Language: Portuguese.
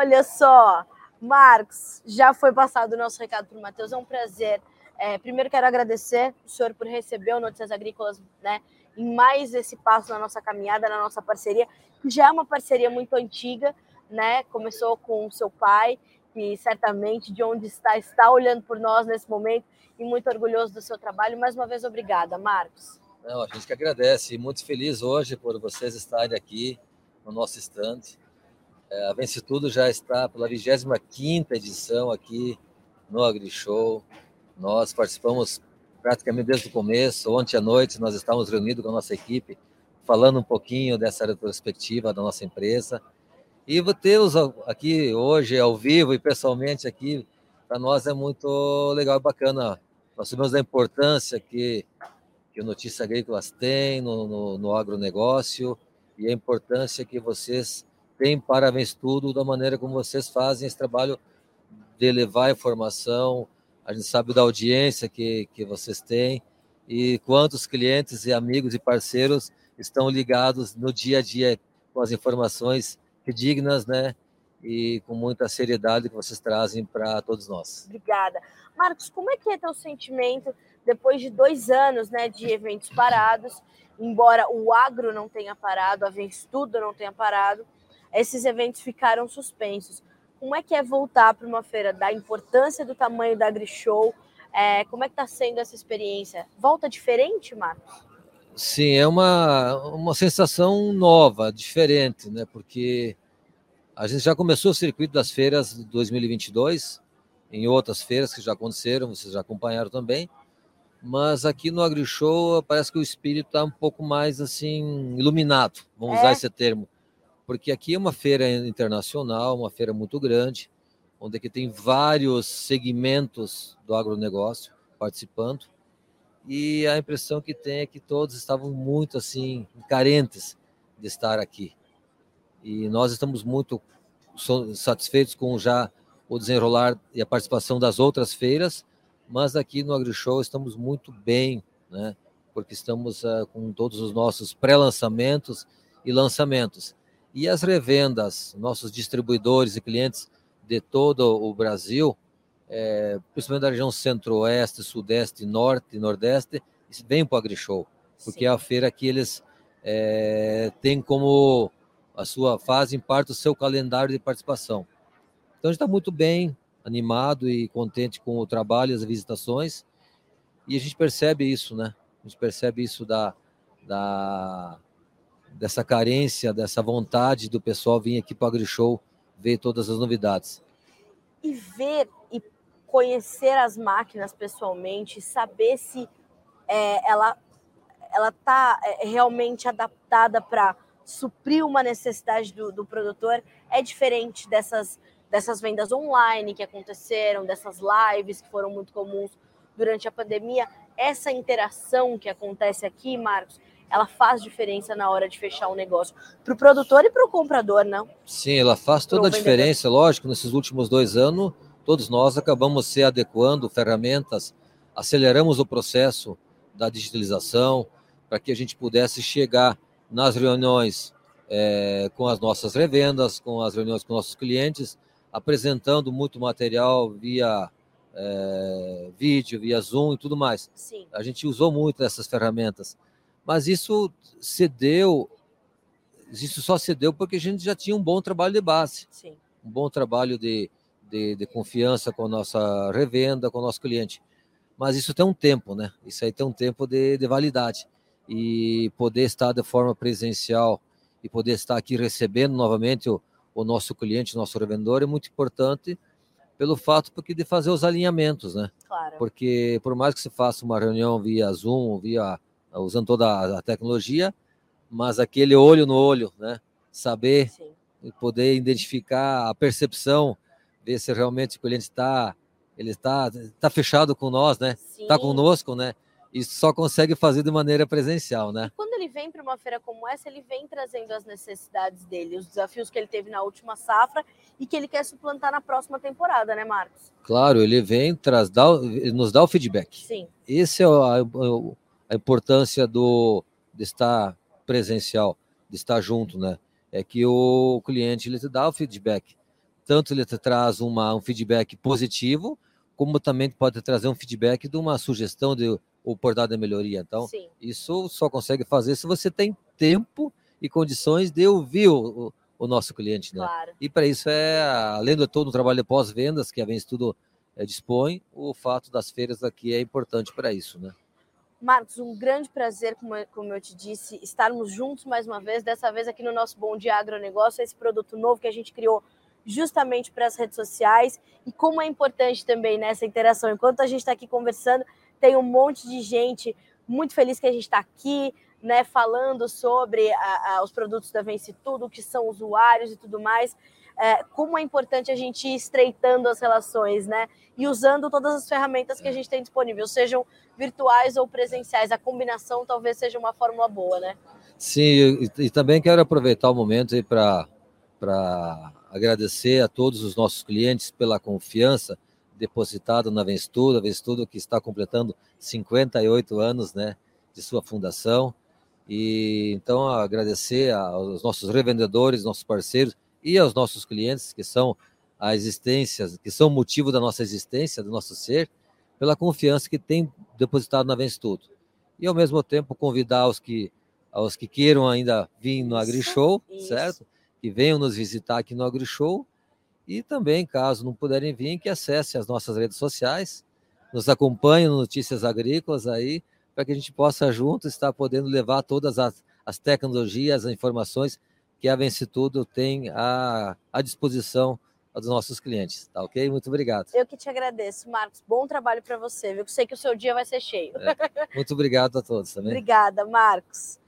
Olha só, Marcos, já foi passado o nosso recado para o Matheus, é um prazer. É, primeiro quero agradecer o senhor por receber o Notícias Agrícolas, né, em mais esse passo na nossa caminhada, na nossa parceria, que já é uma parceria muito antiga, né? Começou com o seu pai, que certamente de onde está está olhando por nós nesse momento e muito orgulhoso do seu trabalho. Mais uma vez, obrigada, Marcos. Não, a gente que agradece muito feliz hoje por vocês estarem aqui no nosso estande. É, a Vence Tudo já está pela 25ª edição aqui no AgriShow. Nós participamos praticamente desde o começo. Ontem à noite nós estávamos reunidos com a nossa equipe, falando um pouquinho dessa retrospectiva da nossa empresa. E tê-los aqui hoje, ao vivo e pessoalmente aqui, para nós é muito legal e bacana. Nós sabemos da importância que, que o Notícias Agrícolas tem no, no, no agronegócio e a importância que vocês têm para o estudo da maneira como vocês fazem esse trabalho de levar informação. A gente sabe da audiência que, que vocês têm e quantos clientes e amigos e parceiros estão ligados no dia a dia com as informações dignas, né? E com muita seriedade que vocês trazem para todos nós. Obrigada. Marcos, como é que é teu sentimento depois de dois anos né, de eventos parados, embora o agro não tenha parado, a Venstudo não tenha parado, esses eventos ficaram suspensos. Como é que é voltar para uma feira da importância do tamanho da AgriShow? É, como é que está sendo essa experiência? Volta diferente, Marcos? Sim, é uma, uma sensação nova, diferente, né? Porque a gente já começou o circuito das feiras de 2022, em outras feiras que já aconteceram, vocês já acompanharam também. Mas aqui no AgriShow parece que o espírito está um pouco mais assim iluminado, vamos é. usar esse termo, porque aqui é uma feira internacional, uma feira muito grande, onde aqui tem vários segmentos do agronegócio participando, e a impressão que tem é que todos estavam muito assim carentes de estar aqui. E nós estamos muito satisfeitos com já o desenrolar e a participação das outras feiras, mas aqui no AgriShow estamos muito bem, né? Porque estamos uh, com todos os nossos pré-lançamentos e lançamentos. E as revendas, nossos distribuidores e clientes de todo o Brasil, é, principalmente da região centro-oeste, sudeste, norte e nordeste, vêm para o AgriShow, porque Sim. é a feira que eles é, têm como a sua fase, em parte, o seu calendário de participação. Então, a gente está muito bem, animado e contente com o trabalho e as visitações, e a gente percebe isso, né? A gente percebe isso da, da dessa carência, dessa vontade do pessoal vir aqui para o AgriShow ver todas as novidades. E ver e conhecer as máquinas pessoalmente, saber se é, ela ela está é, realmente adaptada para suprir uma necessidade do, do produtor, é diferente dessas, dessas vendas online que aconteceram, dessas lives que foram muito comuns durante a pandemia. Essa interação que acontece aqui, Marcos, ela faz diferença na hora de fechar o um negócio para o produtor e para o comprador, não? Sim, ela faz toda a diferença, lógico. Nesses últimos dois anos, todos nós acabamos se adequando ferramentas, aceleramos o processo da digitalização para que a gente pudesse chegar nas reuniões é, com as nossas revendas, com as reuniões com nossos clientes, apresentando muito material via é, vídeo, via Zoom e tudo mais. Sim. A gente usou muito essas ferramentas, mas isso cedeu, isso só cedeu porque a gente já tinha um bom trabalho de base, Sim. um bom trabalho de, de, de, confiança com a nossa revenda, com o nosso cliente. Mas isso tem um tempo, né? Isso aí tem um tempo de, de validade. E poder estar de forma presencial e poder estar aqui recebendo novamente o, o nosso cliente, o nosso revendedor, é muito importante pelo fato porque de fazer os alinhamentos, né? Claro. Porque por mais que se faça uma reunião via Zoom, via usando toda a tecnologia, mas aquele olho no olho, né? Saber Sim. e poder identificar a percepção ver se realmente o cliente está ele está tá fechado com nós, né? Está conosco, né? E só consegue fazer de maneira presencial, né? E quando ele vem para uma feira como essa, ele vem trazendo as necessidades dele, os desafios que ele teve na última safra e que ele quer suplantar na próxima temporada, né, Marcos? Claro, ele vem traz, dá, nos dá o feedback. Sim. Esse é a, a importância do de estar presencial, de estar junto, né? É que o cliente ele te dá o feedback tanto ele te traz uma, um feedback positivo, como também pode trazer um feedback de uma sugestão de oportunidade de melhoria. Então, Sim. isso só consegue fazer se você tem tempo e condições de ouvir o, o nosso cliente. Né? Claro. E para isso é, além de todo o trabalho de pós-vendas que a Vem Tudo é, dispõe, o fato das feiras aqui é importante para isso. Né? Marcos, um grande prazer, como eu, te disse, estarmos juntos mais uma vez, dessa vez aqui no nosso Bom Dia Agronegócio, esse produto novo que a gente criou justamente para as redes sociais e como é importante também nessa interação. Enquanto a gente está aqui conversando, tem um monte de gente muito feliz que a gente está aqui, né, falando sobre a, a, os produtos da Vence Tudo, que são usuários e tudo mais é, como é importante a gente ir estreitando as relações, né? E usando todas as ferramentas que a gente tem disponível, sejam virtuais ou presenciais. A combinação talvez seja uma fórmula boa, né? Sim, e, e também quero aproveitar o momento aí para agradecer a todos os nossos clientes pela confiança depositada na Venstudo, a Venstudo que está completando 58 anos, né, de sua fundação. E então agradecer aos nossos revendedores, nossos parceiros e aos nossos clientes, que são a existência, que são o motivo da nossa existência, do nosso ser, pela confiança que tem depositado na Vence Tudo. E ao mesmo tempo convidar os que aos que queiram ainda vir no AgriShow, certo? Que venham nos visitar aqui no AgriShow e também, caso não puderem vir, que acessem as nossas redes sociais, nos acompanhem no Notícias Agrícolas aí, para que a gente possa juntos estar podendo levar todas as, as tecnologias, as informações que a Vence Tudo tem à, à disposição dos nossos clientes, tá ok? Muito obrigado. Eu que te agradeço, Marcos. Bom trabalho para você, viu? Eu sei que o seu dia vai ser cheio. É. Muito obrigado a todos também. Obrigada, Marcos.